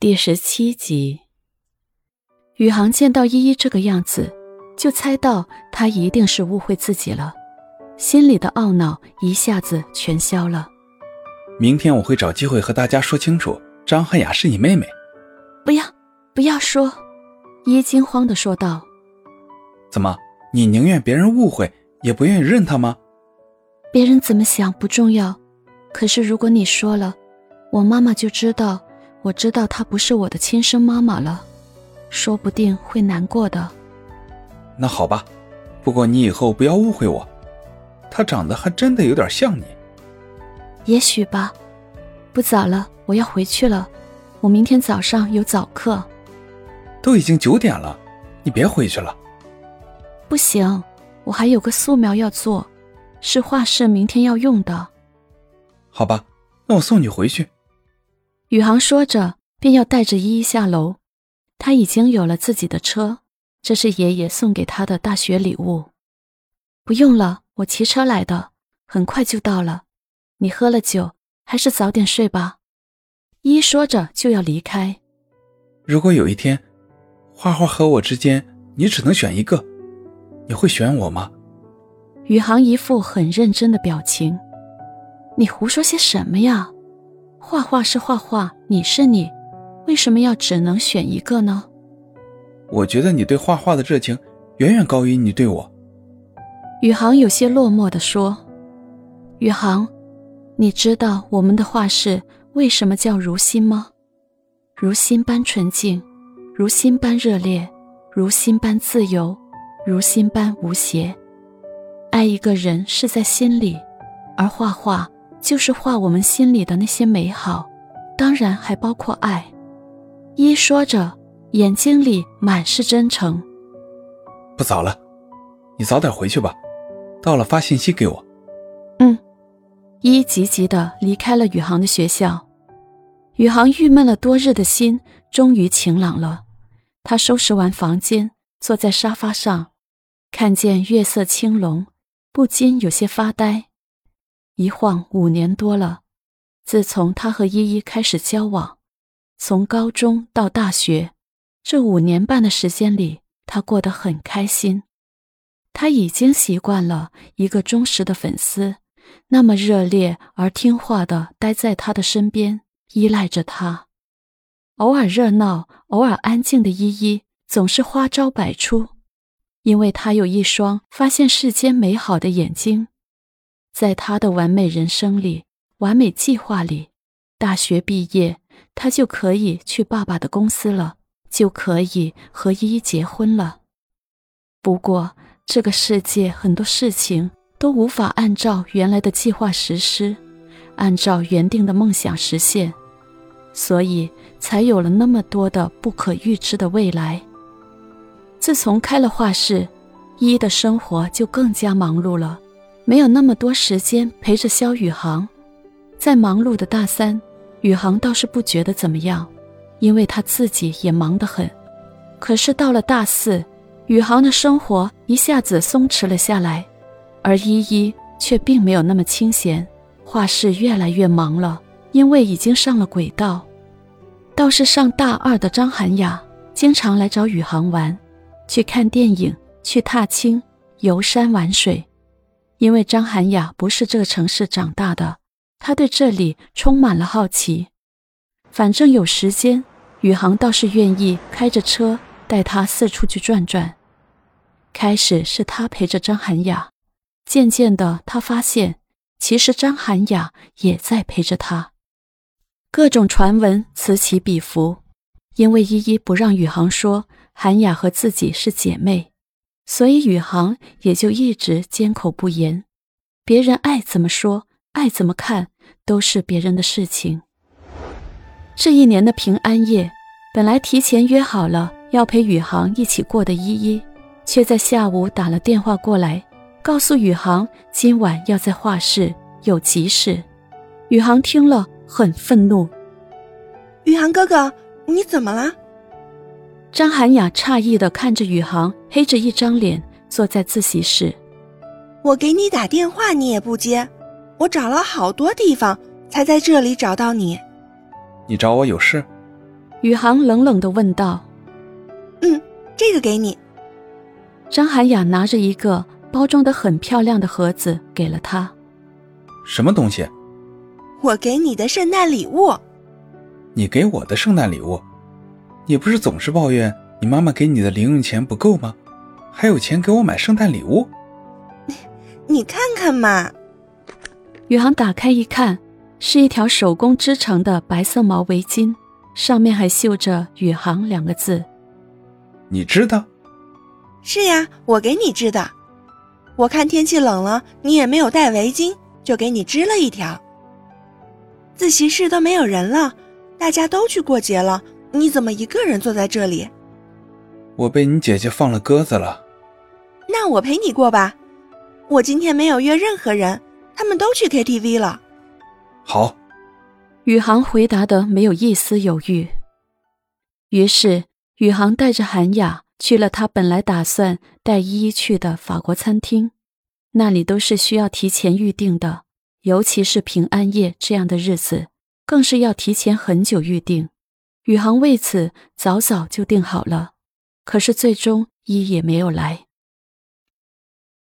第十七集，宇航见到依依这个样子，就猜到她一定是误会自己了，心里的懊恼一下子全消了。明天我会找机会和大家说清楚，张涵雅是你妹妹。不要，不要说！依依惊慌的说道。怎么，你宁愿别人误会，也不愿意认她吗？别人怎么想不重要，可是如果你说了，我妈妈就知道。我知道她不是我的亲生妈妈了，说不定会难过的。那好吧，不过你以后不要误会我，她长得还真的有点像你。也许吧。不早了，我要回去了。我明天早上有早课。都已经九点了，你别回去了。不行，我还有个素描要做，是画室明天要用的。好吧，那我送你回去。宇航说着，便要带着依依下楼。他已经有了自己的车，这是爷爷送给他的大学礼物。不用了，我骑车来的，很快就到了。你喝了酒，还是早点睡吧。依依说着就要离开。如果有一天，花花和我之间你只能选一个，你会选我吗？宇航一副很认真的表情。你胡说些什么呀？画画是画画，你是你，为什么要只能选一个呢？我觉得你对画画的热情远远高于你对我。宇航有些落寞地说：“宇航，你知道我们的画室为什么叫如心吗？如心般纯净，如心般热烈，如心般自由，如心般无邪。爱一个人是在心里，而画画。”就是画我们心里的那些美好，当然还包括爱。一说着，眼睛里满是真诚。不早了，你早点回去吧。到了发信息给我。嗯。一急急的离开了宇航的学校。宇航郁闷了多日的心终于晴朗了。他收拾完房间，坐在沙发上，看见月色清龙，不禁有些发呆。一晃五年多了，自从他和依依开始交往，从高中到大学，这五年半的时间里，他过得很开心。他已经习惯了一个忠实的粉丝，那么热烈而听话的待在他的身边，依赖着他。偶尔热闹，偶尔安静的依依，总是花招百出，因为他有一双发现世间美好的眼睛。在他的完美人生里，完美计划里，大学毕业，他就可以去爸爸的公司了，就可以和依依结婚了。不过，这个世界很多事情都无法按照原来的计划实施，按照原定的梦想实现，所以才有了那么多的不可预知的未来。自从开了画室，依依的生活就更加忙碌了。没有那么多时间陪着肖宇航，在忙碌的大三，宇航倒是不觉得怎么样，因为他自己也忙得很。可是到了大四，宇航的生活一下子松弛了下来，而依依却并没有那么清闲，画室越来越忙了，因为已经上了轨道。倒是上大二的张涵雅，经常来找宇航玩，去看电影，去踏青、游山玩水。因为张涵雅不是这个城市长大的，她对这里充满了好奇。反正有时间，宇航倒是愿意开着车带她四处去转转。开始是他陪着张涵雅，渐渐的，他发现其实张涵雅也在陪着他。各种传闻此起彼伏，因为依依不让宇航说涵雅和自己是姐妹。所以宇航也就一直缄口不言，别人爱怎么说，爱怎么看，都是别人的事情。这一年的平安夜，本来提前约好了要陪宇航一起过的依依，却在下午打了电话过来，告诉宇航今晚要在画室有急事。宇航听了很愤怒：“宇航哥哥，你怎么了？”张涵雅诧异的看着宇航，黑着一张脸坐在自习室。我给你打电话，你也不接，我找了好多地方才在这里找到你。你找我有事？宇航冷冷的问道。嗯，这个给你。张涵雅拿着一个包装的很漂亮的盒子给了他。什么东西？我给你的圣诞礼物。你给我的圣诞礼物？你不是总是抱怨你妈妈给你的零用钱不够吗？还有钱给我买圣诞礼物？你看看嘛。宇航打开一看，是一条手工织成的白色毛围巾，上面还绣着“宇航”两个字。你织的？是呀，我给你织的。我看天气冷了，你也没有带围巾，就给你织了一条。自习室都没有人了，大家都去过节了，你怎么一个人坐在这里？我被你姐姐放了鸽子了。那我陪你过吧。我今天没有约任何人，他们都去 KTV 了。好，宇航回答的没有一丝犹豫。于是。宇航带着韩雅去了他本来打算带依依去的法国餐厅，那里都是需要提前预定的，尤其是平安夜这样的日子，更是要提前很久预定。宇航为此早早就定好了，可是最终一也没有来。